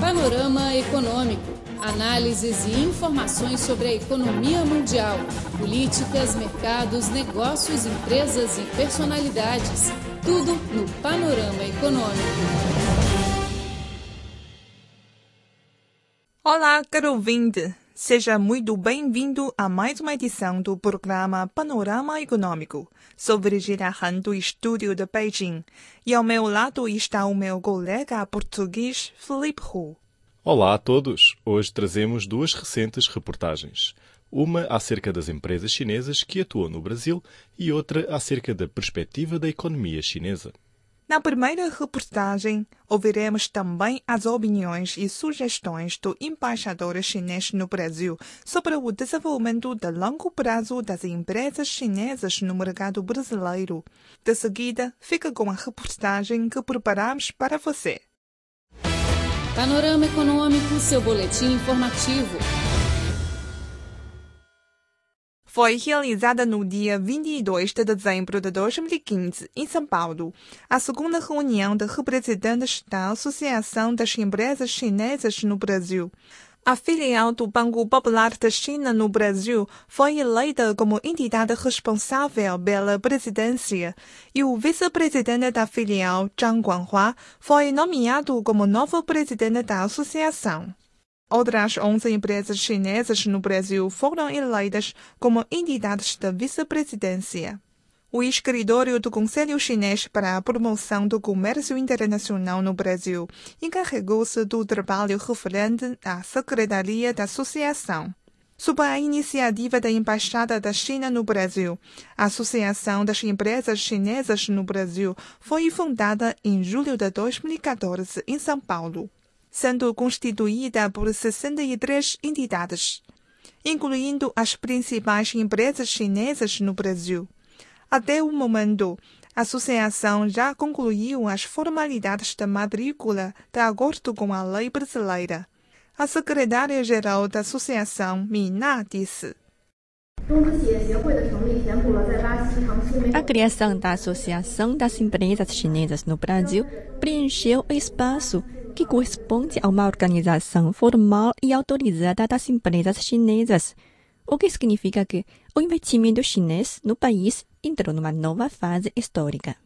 Panorama Econômico. Análises e informações sobre a economia mundial, políticas, mercados, negócios, empresas e personalidades. Tudo no Panorama Econômico. Olá, caro ouvinte. Seja muito bem-vindo a mais uma edição do programa Panorama Econômico. Sou Virginia Han do estúdio de Beijing e ao meu lado está o meu colega português Felipe Hu. Olá a todos! Hoje trazemos duas recentes reportagens. Uma acerca das empresas chinesas que atuam no Brasil e outra acerca da perspectiva da economia chinesa. Na primeira reportagem, ouviremos também as opiniões e sugestões do embaixador chinês no Brasil sobre o desenvolvimento de longo prazo das empresas chinesas no mercado brasileiro. De seguida, fica com a reportagem que preparamos para você. Panorama Econômico, seu boletim informativo foi realizada no dia 22 de dezembro de 2015, em São Paulo, a segunda reunião de representantes da Associação das Empresas Chinesas no Brasil. A filial do Banco Popular da China no Brasil foi eleita como entidade responsável pela presidência e o vice-presidente da filial, Zhang Guanghua, foi nomeado como novo presidente da associação. Outras 11 empresas chinesas no Brasil foram eleitas como entidades da vice-presidência. O escritório do Conselho Chinês para a Promoção do Comércio Internacional no Brasil encarregou-se do trabalho referente à Secretaria da Associação. Sob a iniciativa da Embaixada da China no Brasil, a Associação das Empresas Chinesas no Brasil foi fundada em julho de 2014 em São Paulo sendo constituída por 63 entidades, incluindo as principais empresas chinesas no Brasil. Até o momento, a associação já concluiu as formalidades da matrícula de acordo com a lei brasileira. A secretária-geral da associação, Mina, disse. A criação da Associação das Empresas Chinesas no Brasil preencheu o espaço que corresponde a uma organização formal e autorizada das empresas chinesas, o que significa que o investimento chinês no país entrou numa nova fase histórica.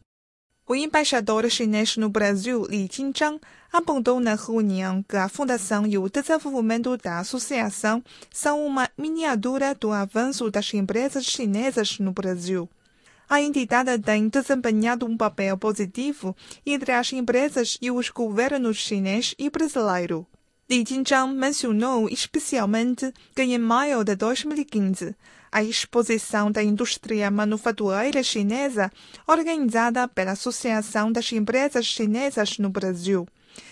O embaixador chinês no Brasil, Li Jinzhang, apontou na reunião que a fundação e o desenvolvimento da associação são uma miniatura do avanço das empresas chinesas no Brasil a entidade tem desempenhado um papel positivo entre as empresas e os governos chinês e brasileiro. Li Jinzhang mencionou especialmente que em maio de 2015, a exposição da indústria manufatureira chinesa, organizada pela Associação das Empresas Chinesas no Brasil,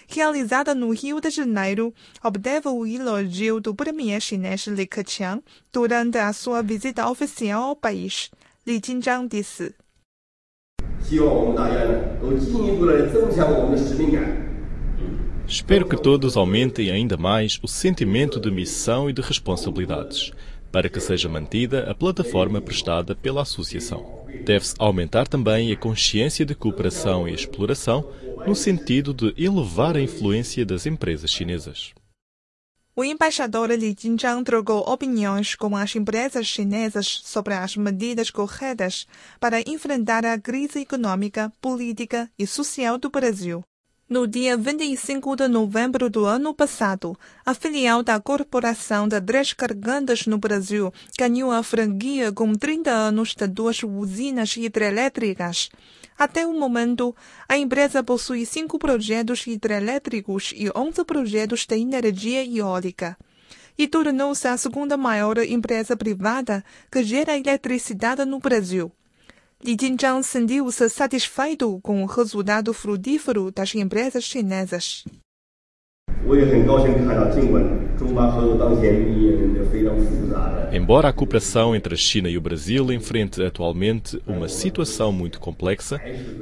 realizada no Rio de Janeiro, obteve o elogio do premier chinês Li Keqiang durante a sua visita oficial ao país. Jinzhang disse. Espero que todos aumentem ainda mais o sentimento de missão e de responsabilidades, para que seja mantida a plataforma prestada pela Associação. Deve-se aumentar também a consciência de cooperação e exploração, no sentido de elevar a influência das empresas chinesas. O embaixador Li Jinzhang trocou opiniões com as empresas chinesas sobre as medidas corretas para enfrentar a crise econômica, política e social do Brasil. No dia 25 de novembro do ano passado, a filial da Corporação de Três Cargantes no Brasil ganhou a franquia com 30 anos de duas usinas hidrelétricas. Até o momento, a empresa possui cinco projetos hidrelétricos e 11 projetos de energia eólica. E tornou-se a segunda maior empresa privada que gera eletricidade no Brasil. Li Jinzhang sentiu-se satisfeito com o resultado frutífero das empresas chinesas. Embora a cooperação entre a China e o Brasil enfrente atualmente uma situação muito complexa,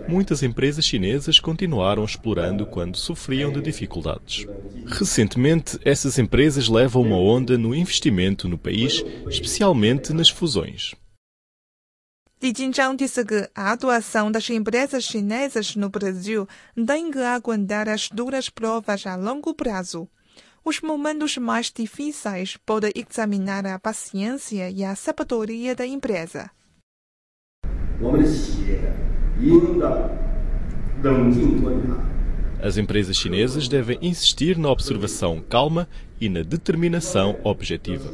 muitas empresas chinesas continuaram explorando quando sofriam de dificuldades. Recentemente, essas empresas levam uma onda no investimento no país, especialmente nas fusões. Li Jinzhang disse que a atuação das empresas chinesas no Brasil tem que aguentar as duras provas a longo prazo. Os momentos mais difíceis podem examinar a paciência e a sabedoria da empresa. As empresas chinesas devem insistir na observação calma e na determinação objetiva.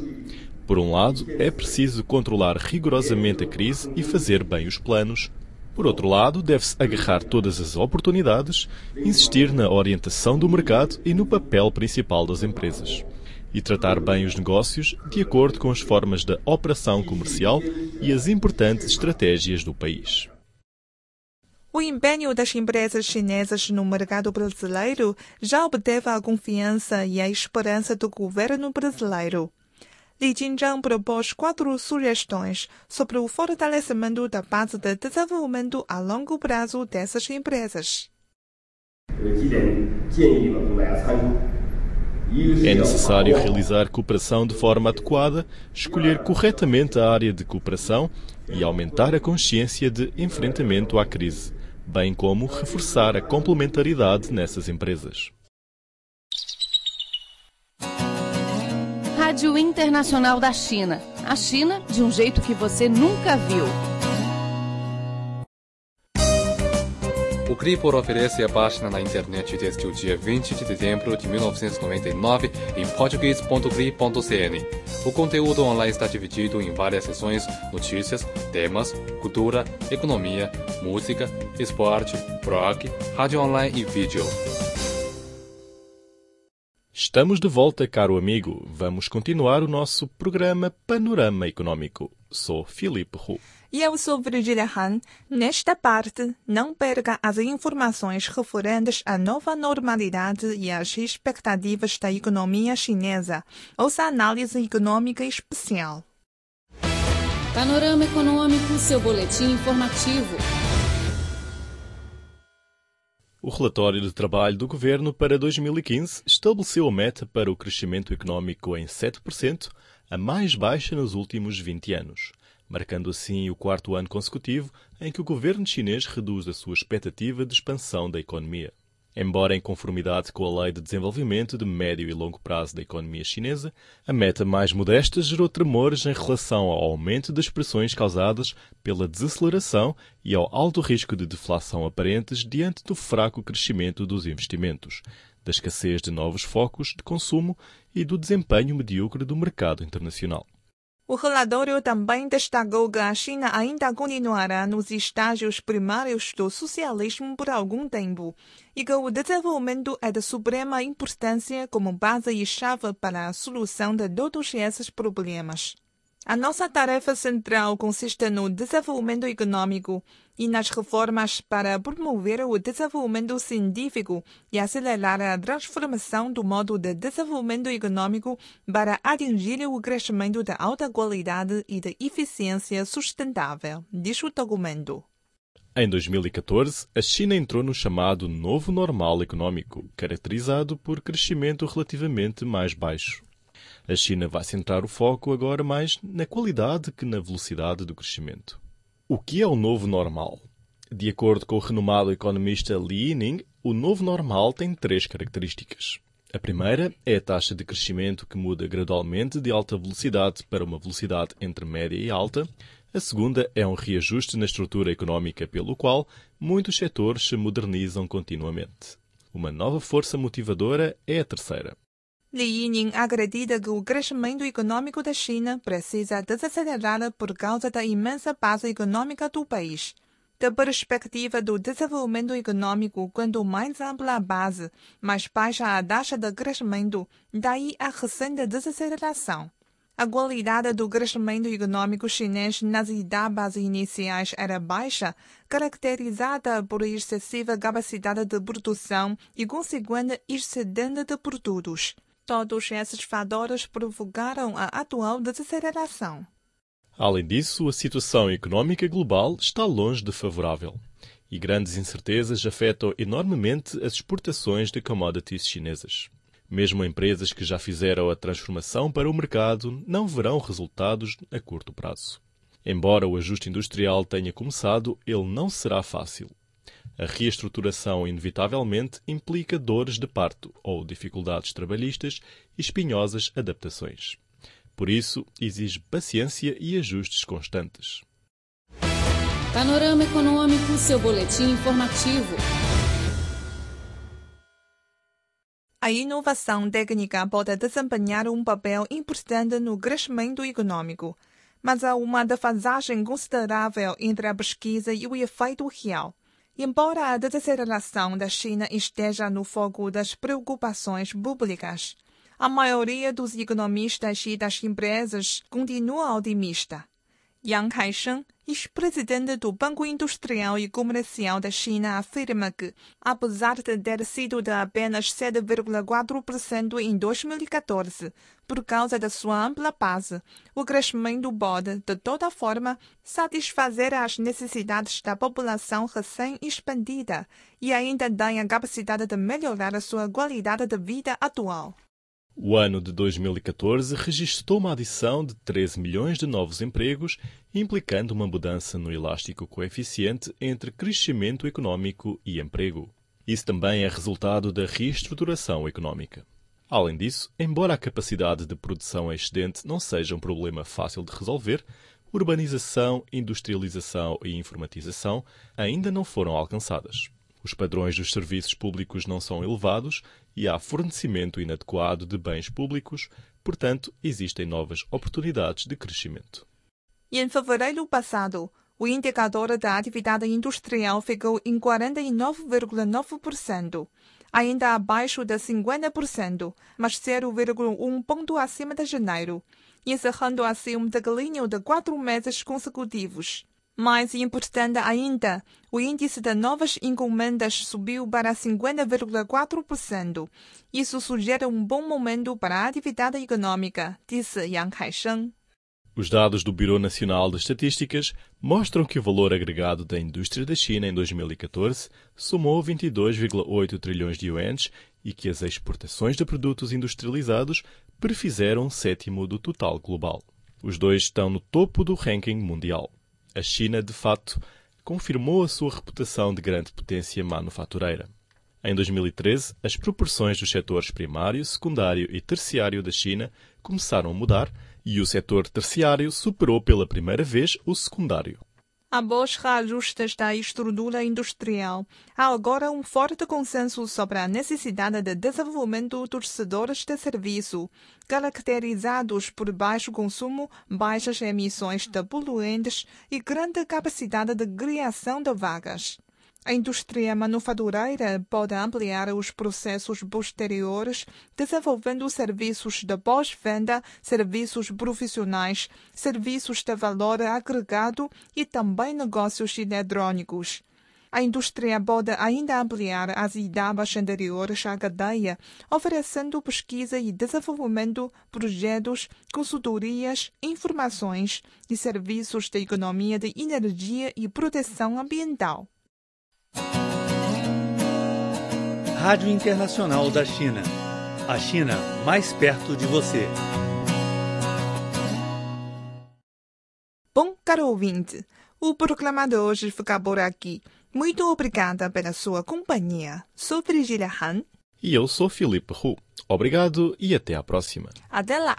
Por um lado, é preciso controlar rigorosamente a crise e fazer bem os planos. Por outro lado, deve-se agarrar todas as oportunidades, insistir na orientação do mercado e no papel principal das empresas. E tratar bem os negócios de acordo com as formas da operação comercial e as importantes estratégias do país. O empenho das empresas chinesas no mercado brasileiro já obteve a confiança e a esperança do governo brasileiro. Li Jinzhang propôs quatro sugestões sobre o fortalecimento da base de desenvolvimento a longo prazo dessas empresas. É necessário realizar cooperação de forma adequada, escolher corretamente a área de cooperação e aumentar a consciência de enfrentamento à crise, bem como reforçar a complementaridade nessas empresas. Rádio Internacional da China. A China de um jeito que você nunca viu. O Cripor oferece a página na internet desde o dia 20 de dezembro de 1999 em português.cri.cn. O conteúdo online está dividido em várias seções: notícias, temas, cultura, economia, música, esporte, rock, rádio online e vídeo. Estamos de volta, caro amigo. Vamos continuar o nosso programa Panorama Econômico. Sou Filipe Hu. E eu sou Virgilia Han. Nesta parte, não perca as informações referentes à nova normalidade e às expectativas da economia chinesa. Ouça a análise econômica especial. Panorama Econômico, seu boletim informativo. O relatório de trabalho do governo para 2015 estabeleceu a meta para o crescimento económico em 7%, a mais baixa nos últimos 20 anos, marcando assim o quarto ano consecutivo em que o governo chinês reduz a sua expectativa de expansão da economia. Embora em conformidade com a Lei de Desenvolvimento de Médio e Longo Prazo da Economia Chinesa, a meta mais modesta gerou tremores em relação ao aumento das pressões causadas pela desaceleração e ao alto risco de deflação aparentes diante do fraco crescimento dos investimentos, da escassez de novos focos de consumo e do desempenho medíocre do mercado internacional. O relatório também destacou que a China ainda continuará nos estágios primários do socialismo por algum tempo e que o desenvolvimento é de suprema importância como base e chave para a solução de todos esses problemas. A nossa tarefa central consiste no desenvolvimento econômico e nas reformas para promover o desenvolvimento científico e acelerar a transformação do modo de desenvolvimento econômico para atingir o crescimento de alta qualidade e de eficiência sustentável, diz o documento. Em 2014, a China entrou no chamado Novo Normal Econômico, caracterizado por crescimento relativamente mais baixo. A China vai centrar o foco agora mais na qualidade que na velocidade do crescimento. O que é o novo normal? De acordo com o renomado economista Li Yining, o novo normal tem três características. A primeira é a taxa de crescimento que muda gradualmente de alta velocidade para uma velocidade entre média e alta. A segunda é um reajuste na estrutura económica pelo qual muitos setores se modernizam continuamente. Uma nova força motivadora é a terceira. Li Yining acredita que o crescimento econômico da China precisa desacelerar por causa da imensa base econômica do país. Da perspectiva do desenvolvimento econômico, quanto mais ampla a base, mais baixa a taxa de crescimento, daí a recente desaceleração. A qualidade do crescimento econômico chinês nas etapas iniciais era baixa, caracterizada por excessiva capacidade de produção e consequente excedente de produtos. Todos esses fatores provocaram a atual desaceleração. Além disso, a situação económica global está longe de favorável e grandes incertezas afetam enormemente as exportações de commodities chinesas. Mesmo empresas que já fizeram a transformação para o mercado não verão resultados a curto prazo. Embora o ajuste industrial tenha começado, ele não será fácil. A reestruturação, inevitavelmente, implica dores de parto ou dificuldades trabalhistas e espinhosas adaptações. Por isso, exige paciência e ajustes constantes. Panorama Econômico, seu boletim informativo. A inovação técnica pode desempenhar um papel importante no crescimento econômico, mas há uma defasagem considerável entre a pesquisa e o efeito real. Embora a desaceleração da China esteja no foco das preocupações públicas, a maioria dos economistas e das empresas continua otimista. Yang Kaisheng, ex-presidente do Banco Industrial e Comercial da China, afirma que, apesar de ter sido de apenas 7,4% em 2014, por causa da sua ampla base, o crescimento pode, de toda forma, satisfazer as necessidades da população recém-expandida e ainda tem a capacidade de melhorar a sua qualidade de vida atual. O ano de 2014 registrou uma adição de 13 milhões de novos empregos, implicando uma mudança no elástico coeficiente entre crescimento econômico e emprego. Isso também é resultado da reestruturação econômica. Além disso, embora a capacidade de produção excedente não seja um problema fácil de resolver, urbanização, industrialização e informatização ainda não foram alcançadas. Os padrões dos serviços públicos não são elevados e há fornecimento inadequado de bens públicos, portanto, existem novas oportunidades de crescimento. Em fevereiro passado, o indicador da atividade industrial ficou em 49,9%, ainda abaixo de 50%, mas 0,1 ponto acima de janeiro, encerrando assim um declínio de quatro meses consecutivos. Mais importante ainda, o índice de novas encomendas subiu para 50,4%. Isso sugere um bom momento para a atividade econômica, disse Yang Kaisheng. Os dados do Bureau Nacional de Estatísticas mostram que o valor agregado da indústria da China em 2014 somou 22,8 trilhões de yuans e que as exportações de produtos industrializados prefizeram um sétimo do total global. Os dois estão no topo do ranking mundial a China, de fato, confirmou a sua reputação de grande potência manufatureira. Em 2013, as proporções dos setores primário, secundário e terciário da China começaram a mudar e o setor terciário superou pela primeira vez o secundário. Após reajustes da estrutura industrial, há agora um forte consenso sobre a necessidade de desenvolvimento dos setores de serviço, caracterizados por baixo consumo, baixas emissões de poluentes e grande capacidade de criação de vagas. A indústria manufatureira pode ampliar os processos posteriores, desenvolvendo serviços de pós-venda, serviços profissionais, serviços de valor agregado e também negócios eletrônicos. A indústria pode ainda ampliar as etapas anteriores à cadeia, oferecendo pesquisa e desenvolvimento, projetos, consultorias, informações e serviços de economia de energia e proteção ambiental. Rádio Internacional da China. A China mais perto de você. Bom, caro ouvinte, o programa de hoje fica por aqui. Muito obrigada pela sua companhia. Sou Virgilia Han. E eu sou Felipe Hu. Obrigado e até a próxima. Até lá.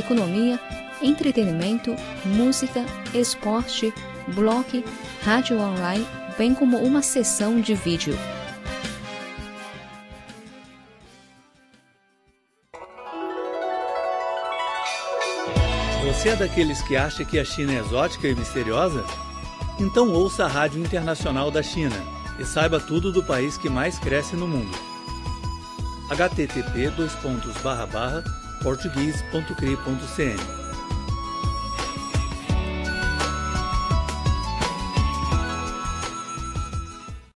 economia, entretenimento, música, esporte, blog, rádio online, bem como uma sessão de vídeo. Você é daqueles que acha que a China é exótica e misteriosa? Então ouça a Rádio Internacional da China e saiba tudo do país que mais cresce no mundo. http português.cri.cn